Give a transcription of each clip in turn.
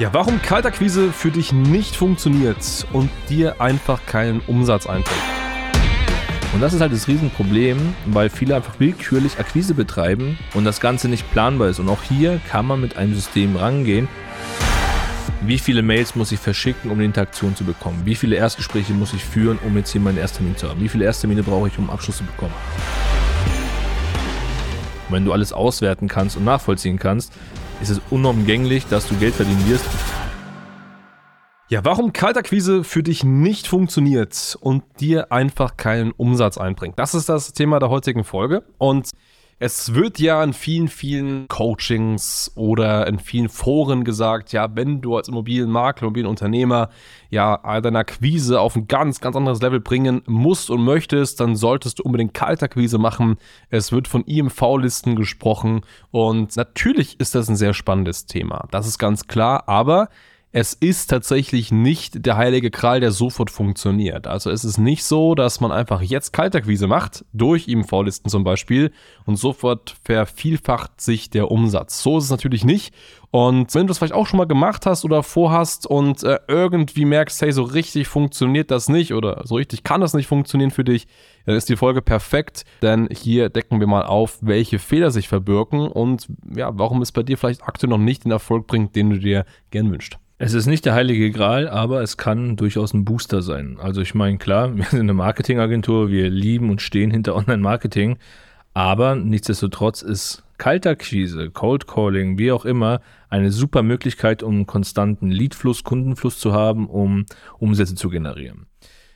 Ja, warum Kaltakquise für dich nicht funktioniert und dir einfach keinen Umsatz einbringt. Und das ist halt das Riesenproblem, weil viele einfach willkürlich Akquise betreiben und das Ganze nicht planbar ist. Und auch hier kann man mit einem System rangehen. Wie viele Mails muss ich verschicken, um eine Interaktion zu bekommen? Wie viele Erstgespräche muss ich führen, um jetzt hier meinen Ersttermin zu haben? Wie viele Ersttermine brauche ich, um Abschluss zu bekommen? Und wenn du alles auswerten kannst und nachvollziehen kannst, ist es unumgänglich, dass du Geld verdienen wirst. Ja, warum Kaltakquise für dich nicht funktioniert und dir einfach keinen Umsatz einbringt. Das ist das Thema der heutigen Folge. Und es wird ja in vielen, vielen Coachings oder in vielen Foren gesagt, ja, wenn du als Immobilienmakler, Immobilienunternehmer ja deine Akquise auf ein ganz, ganz anderes Level bringen musst und möchtest, dann solltest du unbedingt Kaltakquise machen. Es wird von IMV-Listen gesprochen und natürlich ist das ein sehr spannendes Thema. Das ist ganz klar, aber es ist tatsächlich nicht der heilige Kral, der sofort funktioniert. Also es ist nicht so, dass man einfach jetzt Kaltakquise macht, durch IMV-Listen zum Beispiel, und sofort vervielfacht sich der Umsatz. So ist es natürlich nicht. Und wenn du das vielleicht auch schon mal gemacht hast oder vorhast und äh, irgendwie merkst, hey, so richtig funktioniert das nicht oder so richtig kann das nicht funktionieren für dich, dann ist die Folge perfekt, denn hier decken wir mal auf, welche Fehler sich verbirgen und ja, warum es bei dir vielleicht aktuell noch nicht den Erfolg bringt, den du dir gern wünschst. Es ist nicht der heilige Gral, aber es kann durchaus ein Booster sein. Also ich meine, klar, wir sind eine Marketingagentur, wir lieben und stehen hinter Online-Marketing, aber nichtsdestotrotz ist Kaltakquise, Cold Calling, wie auch immer, eine super Möglichkeit, um konstanten Leadfluss, Kundenfluss zu haben, um Umsätze zu generieren.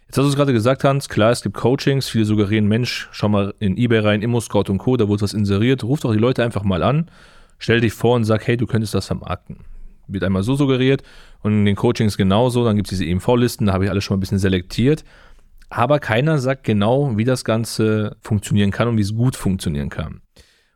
Jetzt hast du es gerade gesagt, Hans, klar, es gibt Coachings, viele suggerieren, Mensch, schau mal in Ebay rein, Immo-Scout und Co., da wurde was inseriert, ruf doch die Leute einfach mal an, stell dich vor und sag, hey, du könntest das vermarkten wird einmal so suggeriert und in den Coachings genauso. Dann gibt es diese EMV-Listen, da habe ich alles schon mal ein bisschen selektiert. Aber keiner sagt genau, wie das Ganze funktionieren kann und wie es gut funktionieren kann.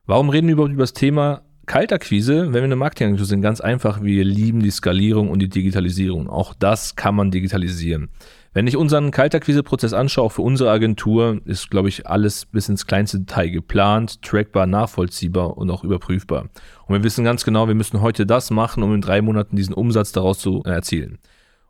Warum reden wir überhaupt über das Thema Kaltakquise, wenn wir eine Marketingagentur sind? Ganz einfach, wir lieben die Skalierung und die Digitalisierung. Auch das kann man digitalisieren. Wenn ich unseren Kaltakquise-Prozess anschaue, auch für unsere Agentur, ist, glaube ich, alles bis ins kleinste Detail geplant, trackbar, nachvollziehbar und auch überprüfbar. Und wir wissen ganz genau, wir müssen heute das machen, um in drei Monaten diesen Umsatz daraus zu erzielen.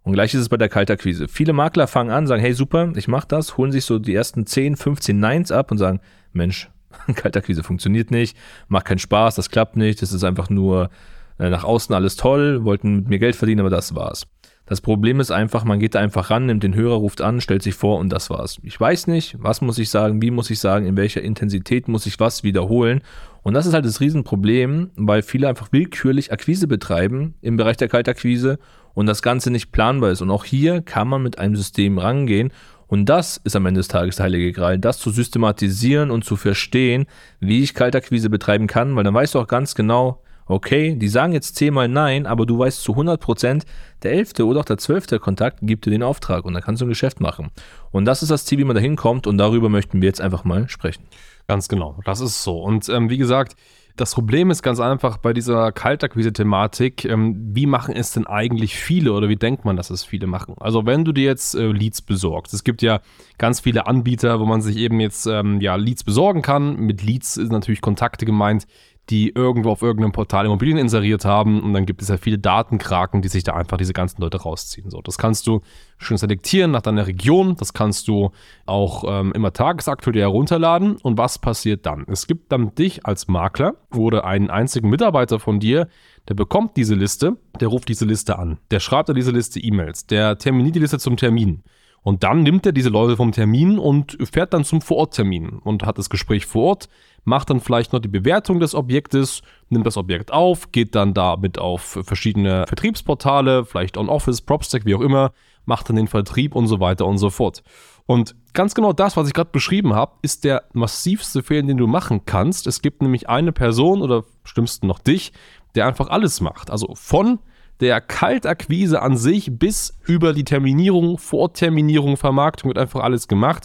Und gleich ist es bei der Kaltakquise. Viele Makler fangen an, sagen, hey super, ich mache das, holen sich so die ersten 10, 15 Neins ab und sagen, Mensch, Kaltakquise funktioniert nicht, macht keinen Spaß, das klappt nicht, das ist einfach nur äh, nach außen alles toll, wollten mit mir Geld verdienen, aber das war's. Das Problem ist einfach, man geht da einfach ran, nimmt den Hörer, ruft an, stellt sich vor und das war's. Ich weiß nicht, was muss ich sagen, wie muss ich sagen, in welcher Intensität muss ich was wiederholen. Und das ist halt das Riesenproblem, weil viele einfach willkürlich Akquise betreiben im Bereich der Kaltakquise und das Ganze nicht planbar ist. Und auch hier kann man mit einem System rangehen und das ist am Ende des Tages der heilige Gral, das zu systematisieren und zu verstehen, wie ich Kaltakquise betreiben kann, weil dann weißt du auch ganz genau, okay, die sagen jetzt zehnmal nein, aber du weißt zu 100 Prozent, der elfte oder auch der zwölfte Kontakt gibt dir den Auftrag und dann kannst du ein Geschäft machen. Und das ist das Ziel, wie man da hinkommt und darüber möchten wir jetzt einfach mal sprechen. Ganz genau, das ist so. Und ähm, wie gesagt, das Problem ist ganz einfach bei dieser Kaltakquise-Thematik, ähm, wie machen es denn eigentlich viele oder wie denkt man, dass es viele machen? Also wenn du dir jetzt äh, Leads besorgst, es gibt ja ganz viele Anbieter, wo man sich eben jetzt ähm, ja, Leads besorgen kann. Mit Leads ist natürlich Kontakte gemeint, die irgendwo auf irgendeinem Portal Immobilien inseriert haben und dann gibt es ja viele Datenkraken, die sich da einfach diese ganzen Leute rausziehen. So, das kannst du schön selektieren nach deiner Region, das kannst du auch ähm, immer tagesaktuell herunterladen und was passiert dann? Es gibt dann dich als Makler oder einen einzigen Mitarbeiter von dir, der bekommt diese Liste, der ruft diese Liste an, der schreibt an diese Liste E-Mails, der terminiert die Liste zum Termin. Und dann nimmt er diese Leute vom Termin und fährt dann zum Vororttermin und hat das Gespräch vor Ort, macht dann vielleicht noch die Bewertung des Objektes, nimmt das Objekt auf, geht dann damit auf verschiedene Vertriebsportale, vielleicht On-Office, PropStack, wie auch immer, macht dann den Vertrieb und so weiter und so fort. Und ganz genau das, was ich gerade beschrieben habe, ist der massivste Fehler, den du machen kannst. Es gibt nämlich eine Person oder stimmst noch dich, der einfach alles macht. Also von der Kaltakquise an sich bis über die Terminierung, Vorterminierung, Vermarktung wird einfach alles gemacht.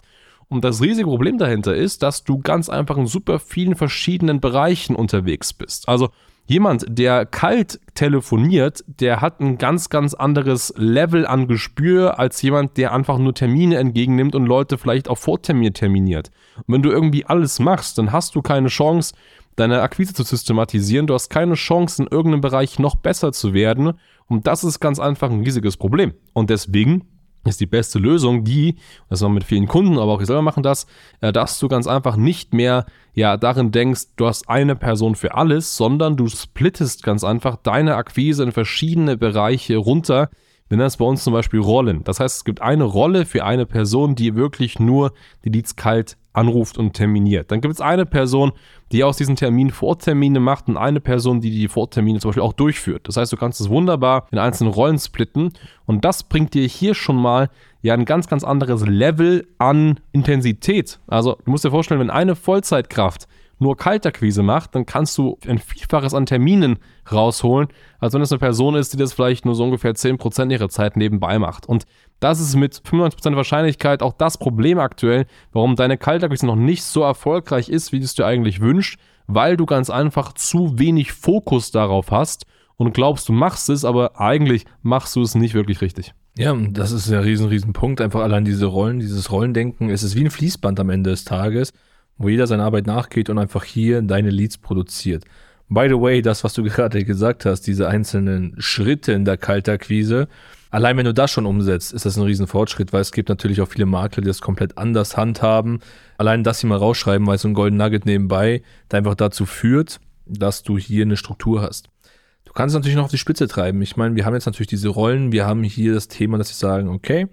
Und das riesige Problem dahinter ist, dass du ganz einfach in super vielen verschiedenen Bereichen unterwegs bist. Also Jemand, der kalt telefoniert, der hat ein ganz, ganz anderes Level an Gespür als jemand, der einfach nur Termine entgegennimmt und Leute vielleicht auch Vortermine terminiert. Und wenn du irgendwie alles machst, dann hast du keine Chance, deine Akquise zu systematisieren. Du hast keine Chance, in irgendeinem Bereich noch besser zu werden. Und das ist ganz einfach ein riesiges Problem. Und deswegen ist die beste Lösung die, das machen wir mit vielen Kunden, aber auch ich selber machen das, äh, dass du ganz einfach nicht mehr ja darin denkst, du hast eine Person für alles, sondern du splittest ganz einfach deine Akquise in verschiedene Bereiche runter. Wir nennen das bei uns zum Beispiel Rollen. Das heißt, es gibt eine Rolle für eine Person, die wirklich nur die Leads kalt anruft und terminiert. Dann gibt es eine Person, die aus diesen Terminen Vortermine macht und eine Person, die die Vortermine zum Beispiel auch durchführt. Das heißt, du kannst es wunderbar in einzelnen Rollen splitten und das bringt dir hier schon mal ja ein ganz, ganz anderes Level an Intensität. Also du musst dir vorstellen, wenn eine Vollzeitkraft nur Kaltakquise macht, dann kannst du ein Vielfaches an Terminen rausholen, als wenn es eine Person ist, die das vielleicht nur so ungefähr 10% ihrer Zeit nebenbei macht. Und das ist mit 95% Wahrscheinlichkeit auch das Problem aktuell, warum deine Kaltakquise noch nicht so erfolgreich ist, wie du es dir eigentlich wünschst, weil du ganz einfach zu wenig Fokus darauf hast und glaubst, du machst es, aber eigentlich machst du es nicht wirklich richtig. Ja, das ist ein riesen, riesen Punkt. Einfach allein diese Rollen, dieses Rollendenken. Es ist wie ein Fließband am Ende des Tages wo jeder seiner Arbeit nachgeht und einfach hier deine Leads produziert. By the way, das, was du gerade gesagt hast, diese einzelnen Schritte in der Kaltakquise, allein wenn du das schon umsetzt, ist das ein riesen Fortschritt, weil es gibt natürlich auch viele Makler, die das komplett anders handhaben. Allein das hier mal rausschreiben, weil so ein Golden Nugget nebenbei der einfach dazu führt, dass du hier eine Struktur hast. Du kannst es natürlich noch auf die Spitze treiben. Ich meine, wir haben jetzt natürlich diese Rollen, wir haben hier das Thema, dass wir sagen, okay,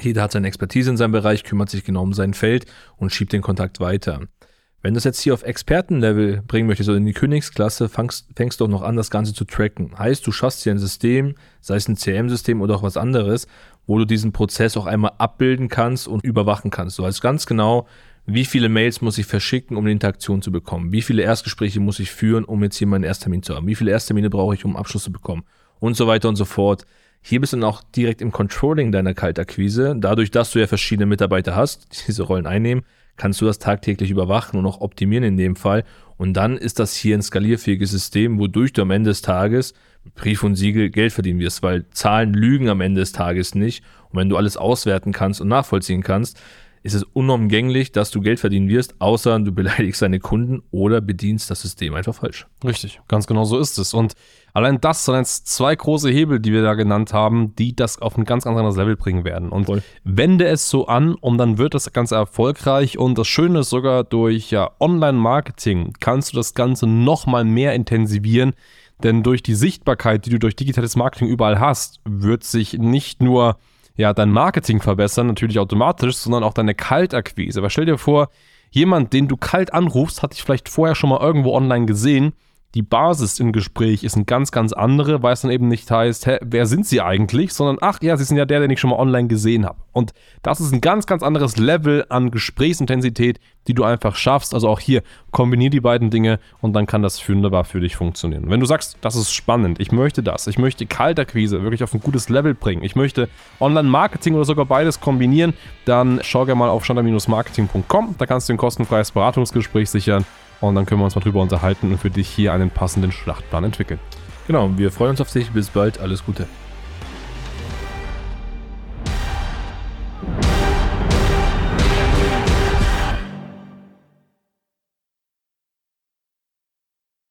jeder hat seine Expertise in seinem Bereich, kümmert sich genau um sein Feld und schiebt den Kontakt weiter. Wenn du es jetzt hier auf Expertenlevel bringen möchtest oder in die Königsklasse, fängst, fängst du auch noch an, das Ganze zu tracken. Heißt, du schaffst hier ein System, sei es ein CRM-System oder auch was anderes, wo du diesen Prozess auch einmal abbilden kannst und überwachen kannst. Du weißt ganz genau, wie viele Mails muss ich verschicken, um eine Interaktion zu bekommen? Wie viele Erstgespräche muss ich führen, um jetzt hier meinen Ersttermin zu haben? Wie viele Ersttermine brauche ich, um Abschluss zu bekommen? Und so weiter und so fort. Hier bist du dann auch direkt im Controlling deiner Kaltakquise. Dadurch, dass du ja verschiedene Mitarbeiter hast, die diese Rollen einnehmen, kannst du das tagtäglich überwachen und auch optimieren in dem Fall. Und dann ist das hier ein skalierfähiges System, wodurch du am Ende des Tages Brief und Siegel Geld verdienen wirst, weil Zahlen lügen am Ende des Tages nicht. Und wenn du alles auswerten kannst und nachvollziehen kannst, ist es unumgänglich, dass du Geld verdienen wirst, außer du beleidigst deine Kunden oder bedienst das System einfach falsch. Richtig, ganz genau so ist es. Und allein das sind jetzt zwei große Hebel, die wir da genannt haben, die das auf ein ganz, ganz anderes Level bringen werden. Und Voll. wende es so an und dann wird das Ganze erfolgreich. Und das Schöne ist sogar durch ja, Online-Marketing kannst du das Ganze nochmal mehr intensivieren. Denn durch die Sichtbarkeit, die du durch digitales Marketing überall hast, wird sich nicht nur ja, dein Marketing verbessern, natürlich automatisch, sondern auch deine Kaltakquise. Aber stell dir vor, jemand, den du kalt anrufst, hat dich vielleicht vorher schon mal irgendwo online gesehen die Basis im Gespräch ist eine ganz, ganz andere, weil es dann eben nicht heißt, hä, wer sind sie eigentlich, sondern ach ja, sie sind ja der, den ich schon mal online gesehen habe. Und das ist ein ganz, ganz anderes Level an Gesprächsintensität, die du einfach schaffst. Also auch hier kombinier die beiden Dinge und dann kann das wunderbar für dich funktionieren. Wenn du sagst, das ist spannend, ich möchte das, ich möchte Kalterquise wirklich auf ein gutes Level bringen, ich möchte Online-Marketing oder sogar beides kombinieren, dann schau gerne mal auf standard-marketing.com, da kannst du ein kostenfreies Beratungsgespräch sichern und dann können wir uns mal drüber unterhalten und für dich hier einen passenden Schlachtplan entwickeln. Genau, wir freuen uns auf dich. Bis bald. Alles Gute.